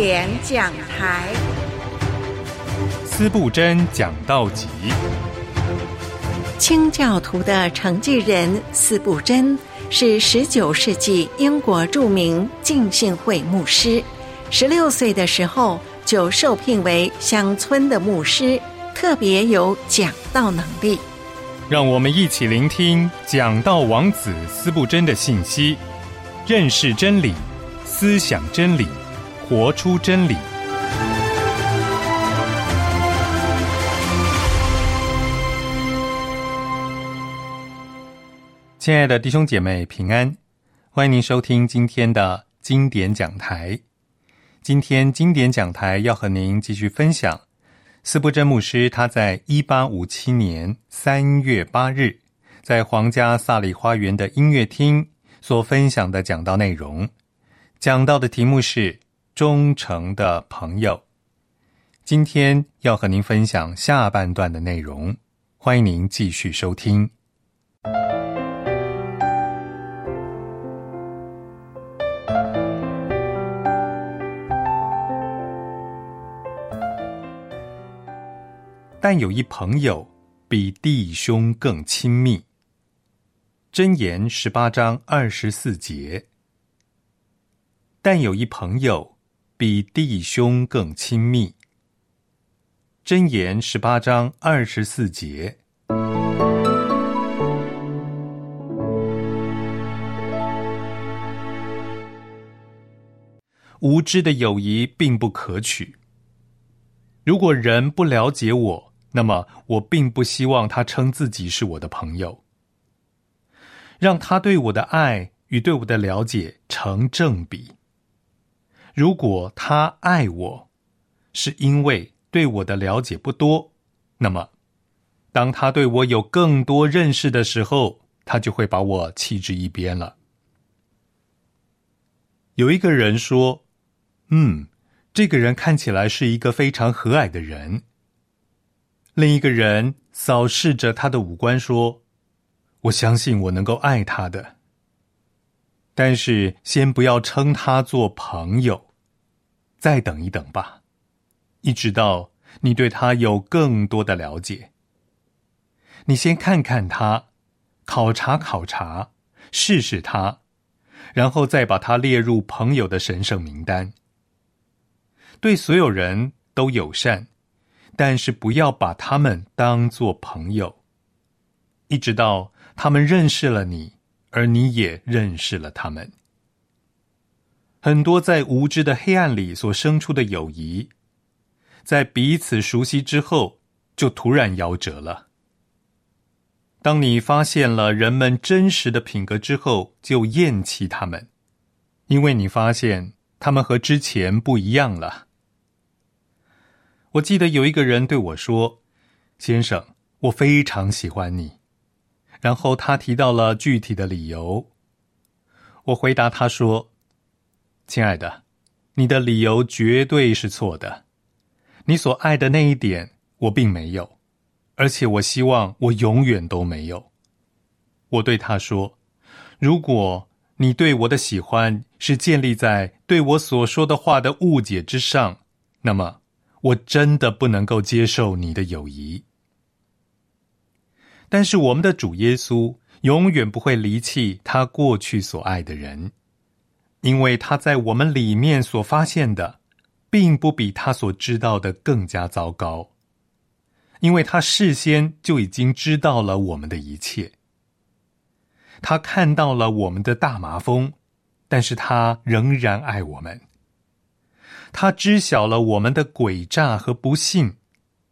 典讲台，司布真讲道集。清教徒的承继人司布真是十九世纪英国著名浸信会牧师。十六岁的时候就受聘为乡村的牧师，特别有讲道能力。让我们一起聆听讲道王子司布真的信息，认识真理，思想真理，活出真理。亲爱的弟兄姐妹，平安！欢迎您收听今天的经典讲台。今天经典讲台要和您继续分享。斯布珍牧师他在一八五七年三月八日，在皇家萨里花园的音乐厅所分享的讲道内容，讲到的题目是“忠诚的朋友”。今天要和您分享下半段的内容，欢迎您继续收听。但有一朋友比弟兄更亲密。箴言十八章二十四节。但有一朋友比弟兄更亲密。箴言十八章二十四节。无知的友谊并不可取。如果人不了解我，那么，我并不希望他称自己是我的朋友，让他对我的爱与对我的了解成正比。如果他爱我，是因为对我的了解不多，那么，当他对我有更多认识的时候，他就会把我弃之一边了。有一个人说：“嗯，这个人看起来是一个非常和蔼的人。”另一个人扫视着他的五官，说：“我相信我能够爱他的，但是先不要称他做朋友，再等一等吧，一直到你对他有更多的了解。你先看看他，考察考察，试试他，然后再把他列入朋友的神圣名单。对所有人都友善。”但是不要把他们当做朋友，一直到他们认识了你，而你也认识了他们。很多在无知的黑暗里所生出的友谊，在彼此熟悉之后，就突然夭折了。当你发现了人们真实的品格之后，就厌弃他们，因为你发现他们和之前不一样了。我记得有一个人对我说：“先生，我非常喜欢你。”然后他提到了具体的理由。我回答他说：“亲爱的，你的理由绝对是错的。你所爱的那一点，我并没有，而且我希望我永远都没有。”我对他说：“如果你对我的喜欢是建立在对我所说的话的误解之上，那么。”我真的不能够接受你的友谊，但是我们的主耶稣永远不会离弃他过去所爱的人，因为他在我们里面所发现的，并不比他所知道的更加糟糕，因为他事先就已经知道了我们的一切，他看到了我们的大麻风，但是他仍然爱我们。他知晓了我们的诡诈和不幸，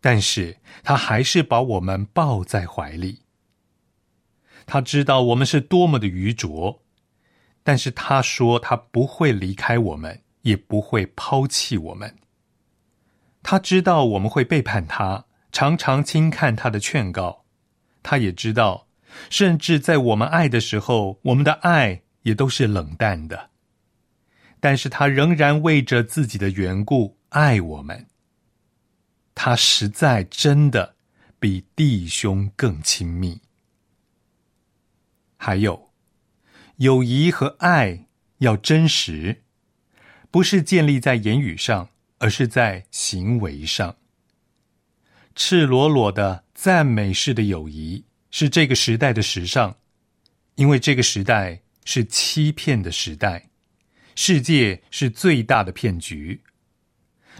但是他还是把我们抱在怀里。他知道我们是多么的愚拙，但是他说他不会离开我们，也不会抛弃我们。他知道我们会背叛他，常常轻看他的劝告。他也知道，甚至在我们爱的时候，我们的爱也都是冷淡的。但是他仍然为着自己的缘故爱我们。他实在真的比弟兄更亲密。还有，友谊和爱要真实，不是建立在言语上，而是在行为上。赤裸裸的赞美式的友谊是这个时代的时尚，因为这个时代是欺骗的时代，世界是最大的骗局。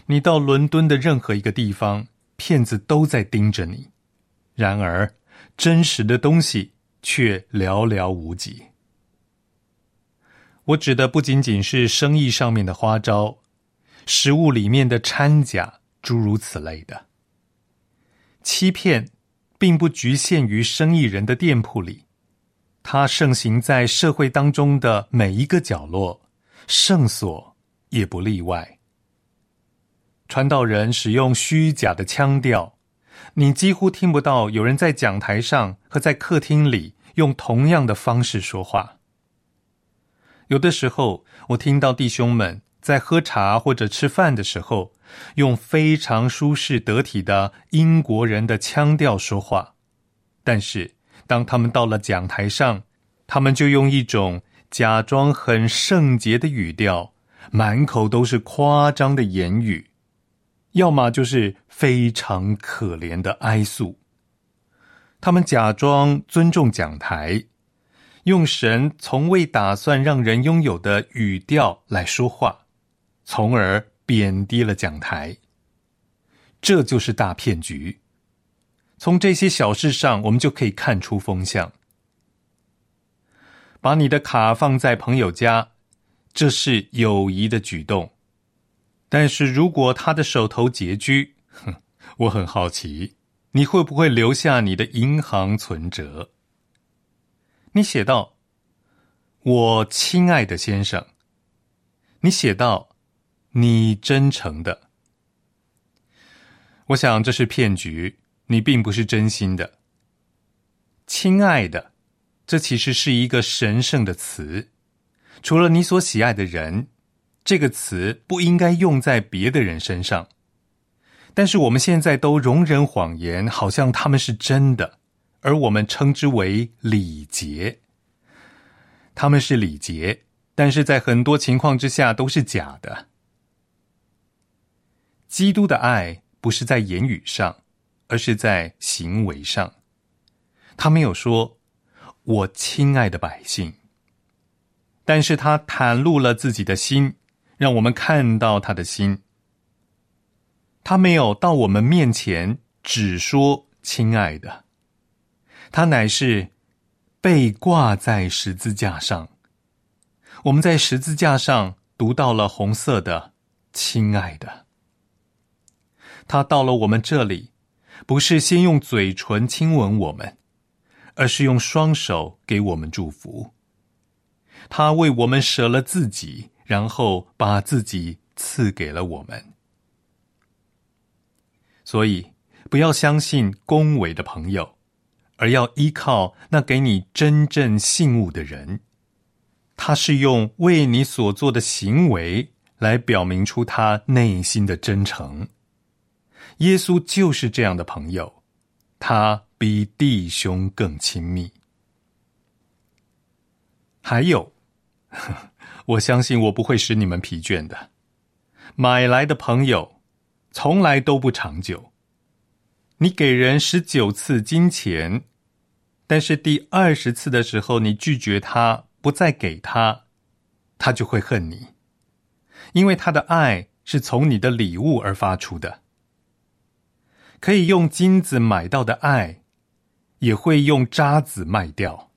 你到伦敦的任何一个地方，骗子都在盯着你。然而，真实的东西却寥寥无几。我指的不仅仅是生意上面的花招，食物里面的掺假，诸如此类的。欺骗，并不局限于生意人的店铺里，它盛行在社会当中的每一个角落，圣所也不例外。传道人使用虚假的腔调。你几乎听不到有人在讲台上和在客厅里用同样的方式说话。有的时候，我听到弟兄们在喝茶或者吃饭的时候，用非常舒适得体的英国人的腔调说话，但是当他们到了讲台上，他们就用一种假装很圣洁的语调，满口都是夸张的言语。要么就是非常可怜的哀诉，他们假装尊重讲台，用神从未打算让人拥有的语调来说话，从而贬低了讲台。这就是大骗局。从这些小事上，我们就可以看出风向。把你的卡放在朋友家，这是友谊的举动。但是如果他的手头拮据，哼，我很好奇，你会不会留下你的银行存折？你写道：“我亲爱的先生。”你写道：“你真诚的。”我想这是骗局，你并不是真心的。亲爱的，这其实是一个神圣的词，除了你所喜爱的人。这个词不应该用在别的人身上，但是我们现在都容忍谎言，好像他们是真的，而我们称之为礼节。他们是礼节，但是在很多情况之下都是假的。基督的爱不是在言语上，而是在行为上。他没有说“我亲爱的百姓”，但是他袒露了自己的心。让我们看到他的心，他没有到我们面前只说“亲爱的”，他乃是被挂在十字架上。我们在十字架上读到了红色的“亲爱的”，他到了我们这里，不是先用嘴唇亲吻我们，而是用双手给我们祝福。他为我们舍了自己。然后把自己赐给了我们，所以不要相信恭维的朋友，而要依靠那给你真正信物的人。他是用为你所做的行为来表明出他内心的真诚。耶稣就是这样的朋友，他比弟兄更亲密。还有。我相信我不会使你们疲倦的。买来的朋友，从来都不长久。你给人十九次金钱，但是第二十次的时候，你拒绝他，不再给他，他就会恨你，因为他的爱是从你的礼物而发出的。可以用金子买到的爱，也会用渣子卖掉。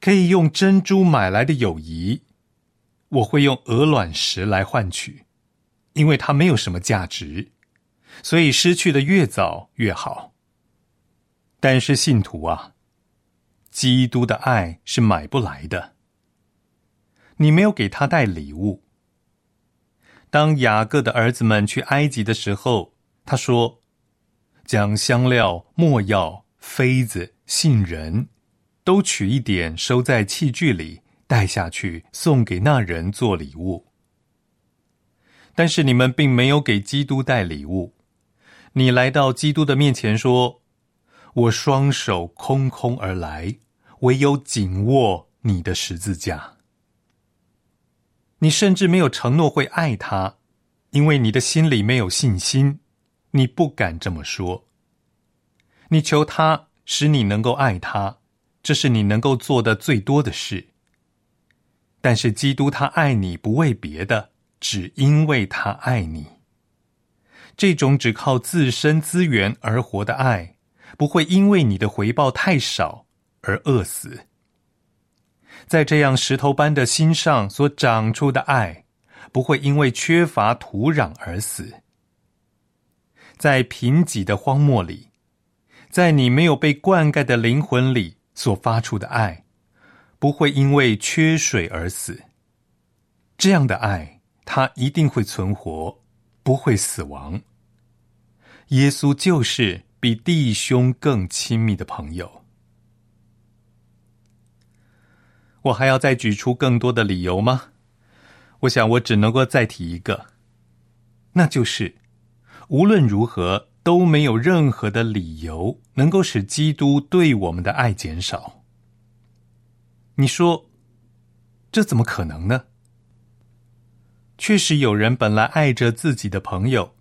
可以用珍珠买来的友谊，我会用鹅卵石来换取，因为它没有什么价值，所以失去的越早越好。但是信徒啊，基督的爱是买不来的。你没有给他带礼物。当雅各的儿子们去埃及的时候，他说：“将香料、墨药、妃子、杏仁。”都取一点，收在器具里，带下去送给那人做礼物。但是你们并没有给基督带礼物。你来到基督的面前说：“我双手空空而来，唯有紧握你的十字架。”你甚至没有承诺会爱他，因为你的心里没有信心，你不敢这么说。你求他使你能够爱他，这是你能够做的最多的事。但是基督他爱你不为别的，只因为他爱你。这种只靠自身资源而活的爱，不会因为你的回报太少而饿死。在这样石头般的心上所长出的爱，不会因为缺乏土壤而死。在贫瘠的荒漠里，在你没有被灌溉的灵魂里所发出的爱，不会因为缺水而死。这样的爱，它一定会存活，不会死亡。耶稣就是比弟兄更亲密的朋友。我还要再举出更多的理由吗？我想我只能够再提一个，那就是无论如何都没有任何的理由能够使基督对我们的爱减少。你说这怎么可能呢？确实有人本来爱着自己的朋友，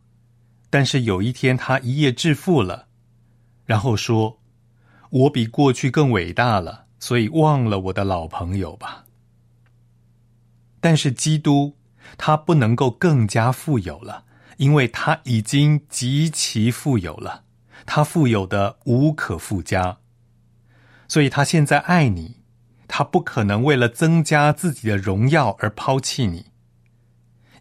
但是有一天他一夜致富了，然后说：“我比过去更伟大了。”所以忘了我的老朋友吧。但是基督他不能够更加富有了，因为他已经极其富有了，他富有的无可复加。所以他现在爱你，他不可能为了增加自己的荣耀而抛弃你，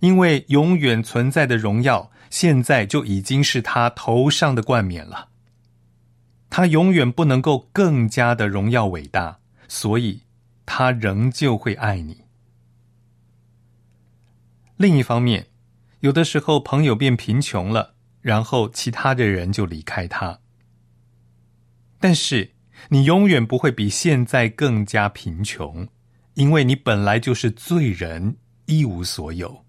因为永远存在的荣耀现在就已经是他头上的冠冕了。他永远不能够更加的荣耀伟大，所以他仍旧会爱你。另一方面，有的时候朋友变贫穷了，然后其他的人就离开他。但是你永远不会比现在更加贫穷，因为你本来就是罪人，一无所有。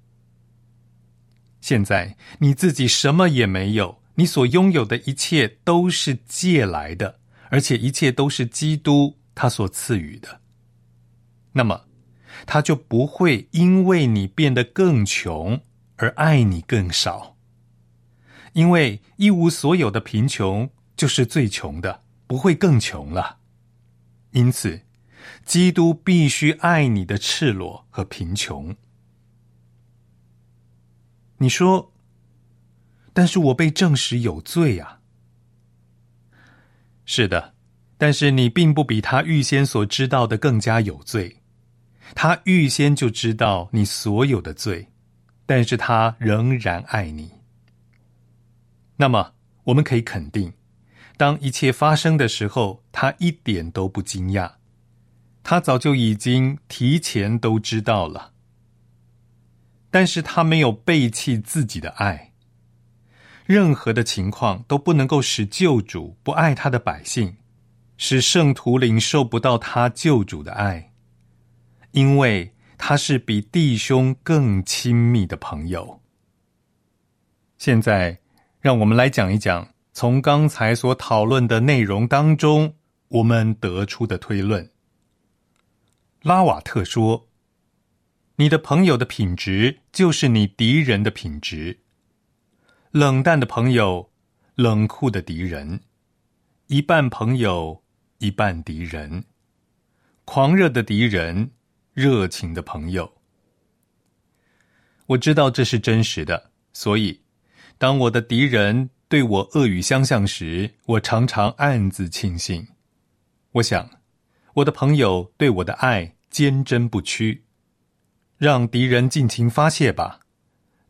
现在你自己什么也没有。你所拥有的一切都是借来的，而且一切都是基督他所赐予的。那么，他就不会因为你变得更穷而爱你更少，因为一无所有的贫穷就是最穷的，不会更穷了。因此，基督必须爱你的赤裸和贫穷。你说。但是我被证实有罪啊！是的，但是你并不比他预先所知道的更加有罪。他预先就知道你所有的罪，但是他仍然爱你。那么，我们可以肯定，当一切发生的时候，他一点都不惊讶，他早就已经提前都知道了。但是他没有背弃自己的爱。任何的情况都不能够使救主不爱他的百姓，使圣徒领受不到他救主的爱，因为他是比弟兄更亲密的朋友。现在，让我们来讲一讲从刚才所讨论的内容当中，我们得出的推论。拉瓦特说：“你的朋友的品质，就是你敌人的品质。”冷淡的朋友，冷酷的敌人，一半朋友，一半敌人，狂热的敌人，热情的朋友。我知道这是真实的，所以当我的敌人对我恶语相向时，我常常暗自庆幸。我想，我的朋友对我的爱坚贞不屈，让敌人尽情发泄吧。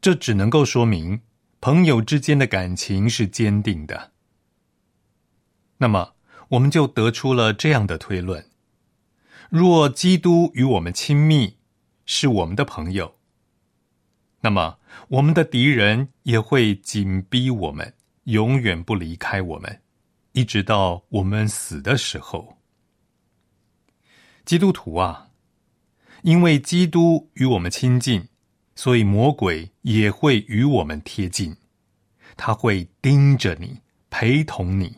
这只能够说明。朋友之间的感情是坚定的，那么我们就得出了这样的推论：若基督与我们亲密，是我们的朋友，那么我们的敌人也会紧逼我们，永远不离开我们，一直到我们死的时候。基督徒啊，因为基督与我们亲近。所以魔鬼也会与我们贴近，他会盯着你，陪同你。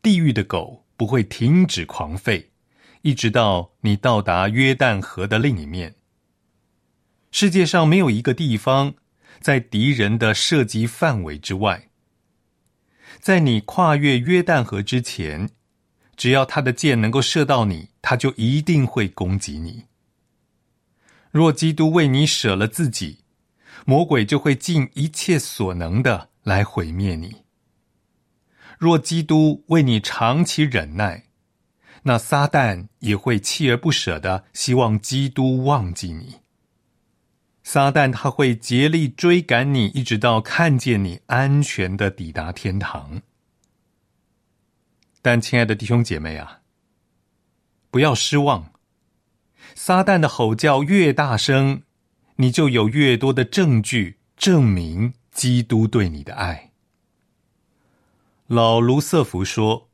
地狱的狗不会停止狂吠，一直到你到达约旦河的另一面。世界上没有一个地方在敌人的射击范围之外。在你跨越约旦河之前，只要他的箭能够射到你，他就一定会攻击你。若基督为你舍了自己，魔鬼就会尽一切所能的来毁灭你。若基督为你长期忍耐，那撒旦也会锲而不舍的希望基督忘记你。撒旦他会竭力追赶你，一直到看见你安全的抵达天堂。但亲爱的弟兄姐妹啊，不要失望。撒旦的吼叫越大声，你就有越多的证据证明基督对你的爱。老卢瑟福说：“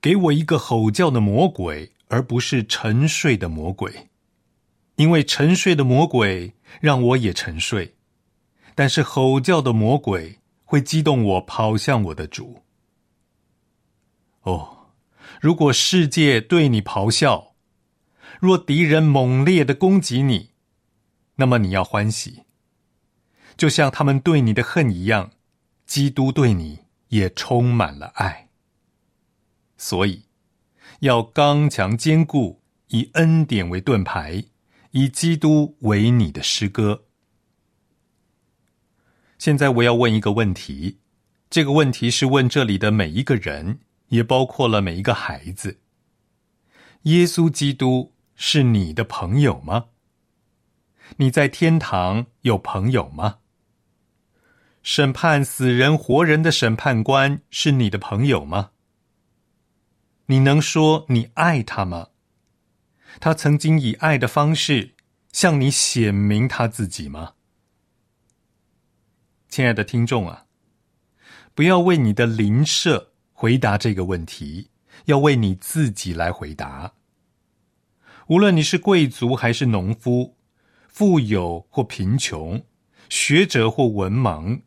给我一个吼叫的魔鬼，而不是沉睡的魔鬼。”因为沉睡的魔鬼让我也沉睡，但是吼叫的魔鬼会激动我跑向我的主。哦，如果世界对你咆哮，若敌人猛烈的攻击你，那么你要欢喜，就像他们对你的恨一样，基督对你也充满了爱。所以，要刚强坚固，以恩典为盾牌。以基督为你的诗歌。现在我要问一个问题，这个问题是问这里的每一个人，也包括了每一个孩子。耶稣基督是你的朋友吗？你在天堂有朋友吗？审判死人活人的审判官是你的朋友吗？你能说你爱他吗？他曾经以爱的方式向你显明他自己吗？亲爱的听众啊，不要为你的邻舍回答这个问题，要为你自己来回答。无论你是贵族还是农夫，富有或贫穷，学者或文盲，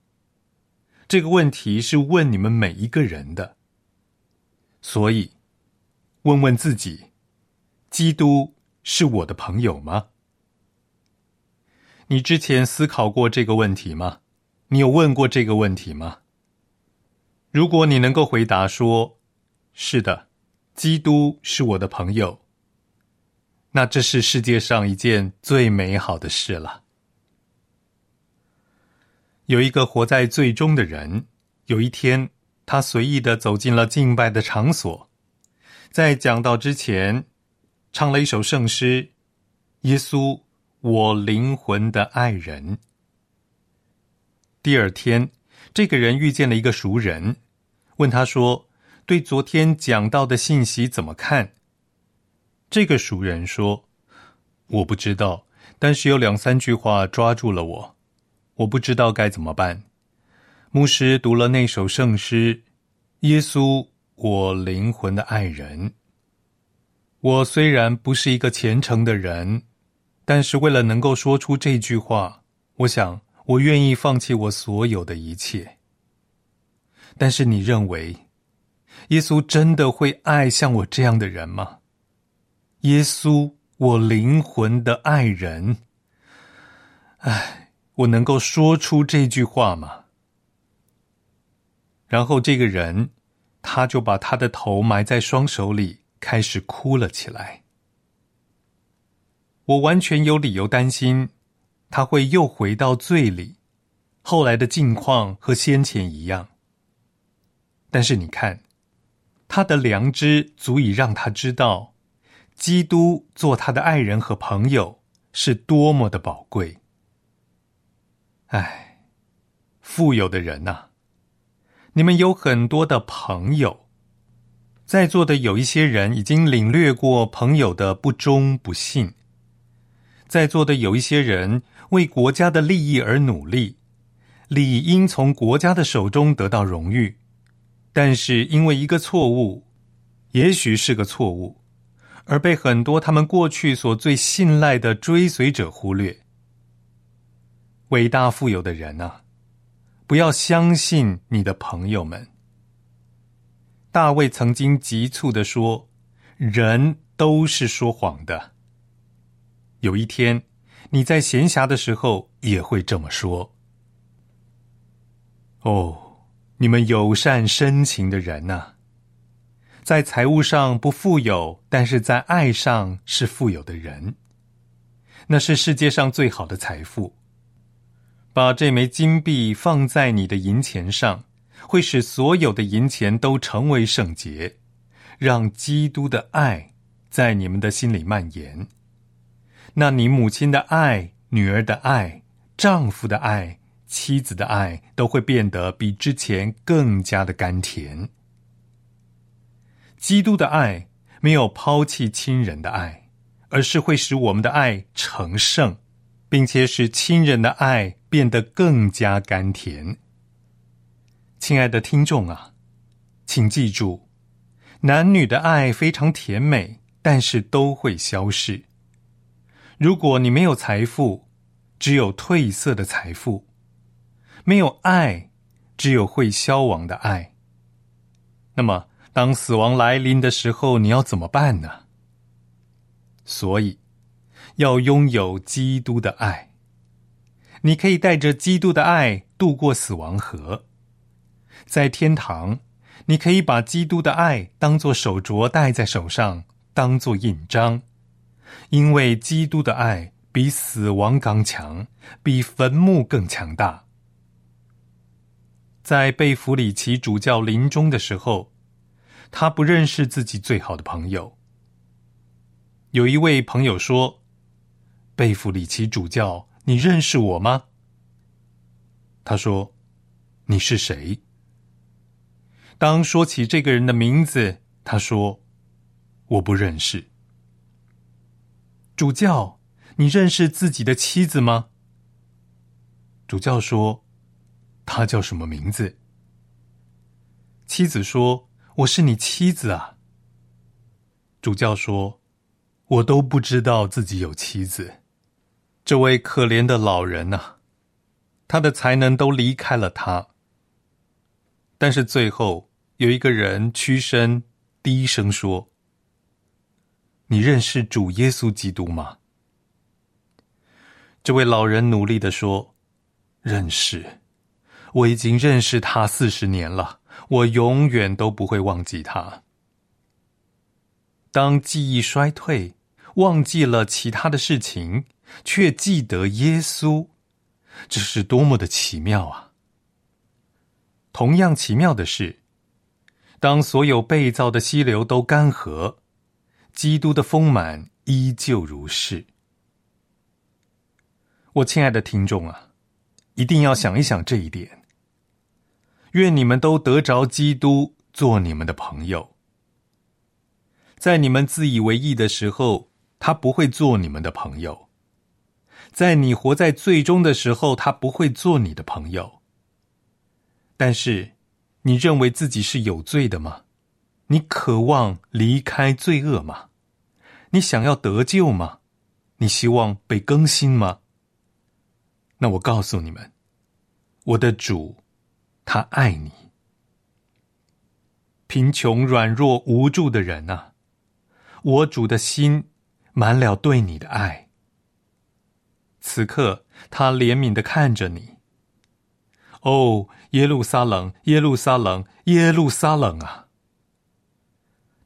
这个问题是问你们每一个人的。所以，问问自己。基督是我的朋友吗？你之前思考过这个问题吗？你有问过这个问题吗？如果你能够回答说“是的，基督是我的朋友”，那这是世界上一件最美好的事了。有一个活在最终的人，有一天，他随意的走进了敬拜的场所，在讲道之前。唱了一首圣诗：“耶稣，我灵魂的爱人。”第二天，这个人遇见了一个熟人，问他说：“对昨天讲到的信息怎么看？”这个熟人说：“我不知道，但是有两三句话抓住了我，我不知道该怎么办。”牧师读了那首圣诗：“耶稣，我灵魂的爱人。”我虽然不是一个虔诚的人，但是为了能够说出这句话，我想我愿意放弃我所有的一切。但是你认为，耶稣真的会爱像我这样的人吗？耶稣，我灵魂的爱人。唉，我能够说出这句话吗？然后这个人，他就把他的头埋在双手里。开始哭了起来。我完全有理由担心，他会又回到罪里，后来的境况和先前一样。但是你看，他的良知足以让他知道，基督做他的爱人和朋友是多么的宝贵。唉，富有的人呐，你们有很多的朋友。在座的有一些人已经领略过朋友的不忠不信，在座的有一些人为国家的利益而努力，理应从国家的手中得到荣誉，但是因为一个错误，也许是个错误，而被很多他们过去所最信赖的追随者忽略。伟大富有的人啊，不要相信你的朋友们。大卫曾经急促的说：“人都是说谎的。”有一天，你在闲暇的时候也会这么说。哦，你们友善深情的人呐，在财务上不富有，但是在爱上是富有的人，那是世界上最好的财富。把这枚金币放在你的银钱上，会使所有的银钱都成为圣洁，让基督的爱在你们的心里蔓延。那你母亲的爱、女儿的爱、丈夫的爱、妻子的爱，都会变得比之前更加的甘甜。基督的爱没有抛弃亲人的爱，而是会使我们的爱成圣。并且使亲人的爱变得更加甘甜。亲爱的听众啊，请记住，男女的爱非常甜美，但是都会消逝。如果你没有财富，只有褪色的财富；没有爱，只有会消亡的爱。那么，当死亡来临的时候，你要怎么办呢？所以。要拥有基督的爱，你可以带着基督的爱度过死亡河。在天堂，你可以把基督的爱当做手镯戴在手上，当做印章，因为基督的爱比死亡刚强，比坟墓更强大。在贝弗里奇主教临终的时候，他不认识自己最好的朋友。有一位朋友说。贝弗里奇主教，你认识我吗？他说：“你是谁？”当说起这个人的名字，他说：“我不认识。”主教，你认识自己的妻子吗？主教说：“他叫什么名字？”妻子说：“我是你妻子啊。”主教说：“我都不知道自己有妻子。”这位可怜的老人呐，他的才能都离开了他。但是最后有一个人屈身低声说：“你认识主耶稣基督吗？”这位老人努力的说：“认识，我已经认识他四十年了，我永远都不会忘记他。”当记忆衰退，忘记了其他的事情。却记得耶稣，这是多么的奇妙啊！同样奇妙的是，当所有被造的溪流都干涸，基督的丰满依旧如是。我亲爱的听众啊，一定要想一想这一点。愿你们都得着基督做你们的朋友，在你们自以为意的时候，他不会做你们的朋友。在你活在最终的时候，他不会做你的朋友。但是，你认为自己是有罪的吗？你渴望离开罪恶吗？你想要得救吗？你希望被更新吗？那我告诉你们，我的主，他爱你。贫穷、软弱、无助的人啊，我主的心满了对你的爱。此刻，他怜悯的看着你。哦，耶路撒冷，耶路撒冷，耶路撒冷啊！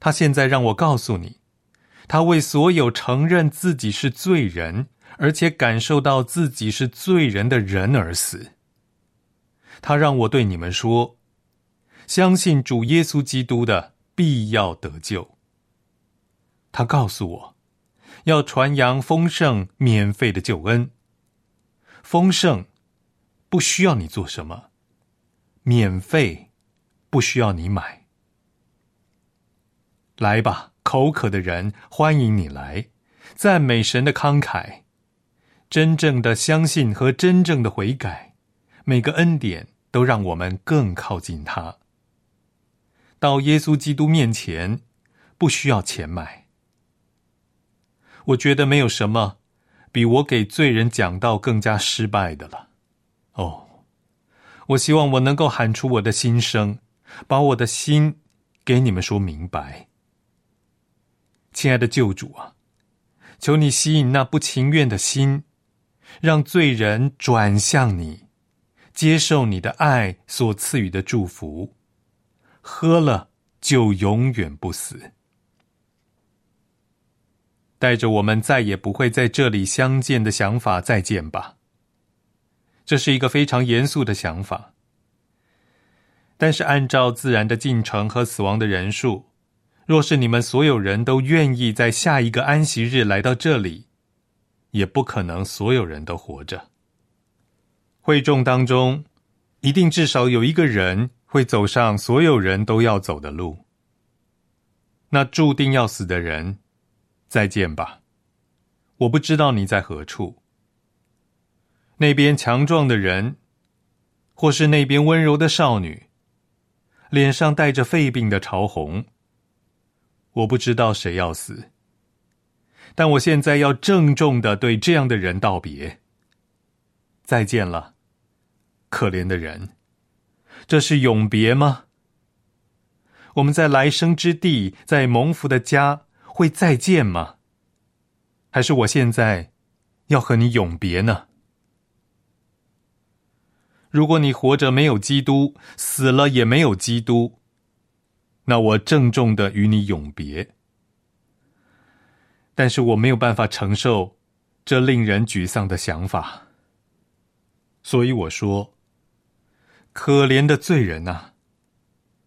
他现在让我告诉你，他为所有承认自己是罪人，而且感受到自己是罪人的人而死。他让我对你们说：相信主耶稣基督的，必要得救。他告诉我。要传扬丰盛、免费的救恩。丰盛不需要你做什么，免费不需要你买。来吧，口渴的人，欢迎你来，赞美神的慷慨。真正的相信和真正的悔改，每个恩典都让我们更靠近他。到耶稣基督面前，不需要钱买。我觉得没有什么比我给罪人讲道更加失败的了。哦，我希望我能够喊出我的心声，把我的心给你们说明白。亲爱的救主啊，求你吸引那不情愿的心，让罪人转向你，接受你的爱所赐予的祝福，喝了就永远不死。带着我们再也不会在这里相见的想法再见吧。这是一个非常严肃的想法，但是按照自然的进程和死亡的人数，若是你们所有人都愿意在下一个安息日来到这里，也不可能所有人都活着。会众当中，一定至少有一个人会走上所有人都要走的路。那注定要死的人，再见吧。我不知道你在何处。那边强壮的人，或是那边温柔的少女，脸上带着肺病的潮红。我不知道谁要死，但我现在要郑重的对这样的人道别。再见了，可怜的人，这是永别吗？我们在来生之地，在蒙福的家会再见吗？还是我现在要和你永别呢？如果你活着没有基督，死了也没有基督，那我郑重的与你永别。但是我没有办法承受这令人沮丧的想法，所以我说：“可怜的罪人啊，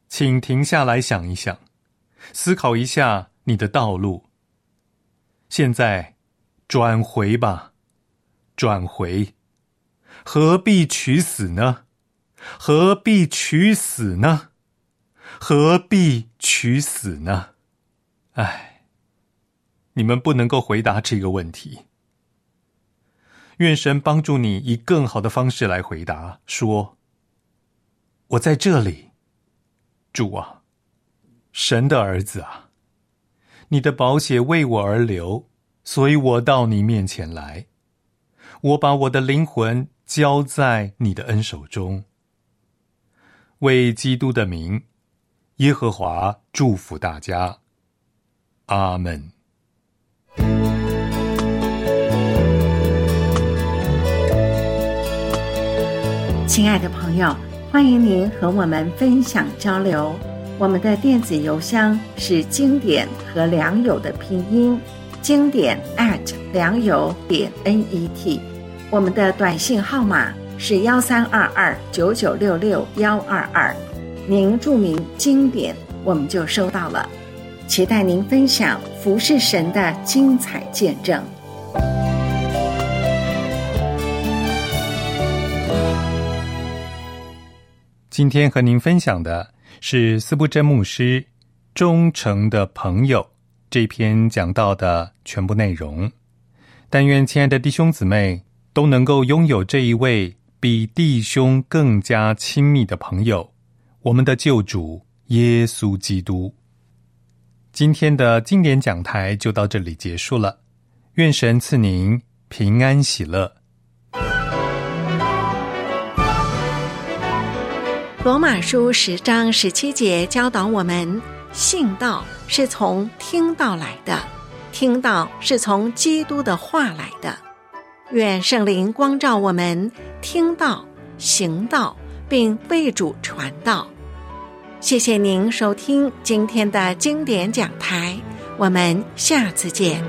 请停下来想一想，思考一下你的道路。现在转回吧，转回。”何必取死呢？何必取死呢？何必取死呢？唉，你们不能够回答这个问题。愿神帮助你以更好的方式来回答。说：“我在这里，主啊，神的儿子啊，你的宝血为我而流，所以我到你面前来。我把我的灵魂。”交在你的恩手中，为基督的名，耶和华祝福大家，阿门。亲爱的朋友，欢迎您和我们分享交流。我们的电子邮箱是经典和良友的拼音，经典 at 良友点 n e t。我们的短信号码是幺三二二九九六六幺二二，您注明经典，我们就收到了。期待您分享服侍神的精彩见证。今天和您分享的是斯布真牧师《忠诚的朋友》这篇讲到的全部内容。但愿亲爱的弟兄姊妹。都能够拥有这一位比弟兄更加亲密的朋友，我们的救主耶稣基督。今天的经典讲台就到这里结束了，愿神赐您平安喜乐。罗马书十章十七节教导我们：信道是从听道来的，听道是从基督的话来的。愿圣灵光照我们，听到、行道，并为主传道。谢谢您收听今天的经典讲台，我们下次见。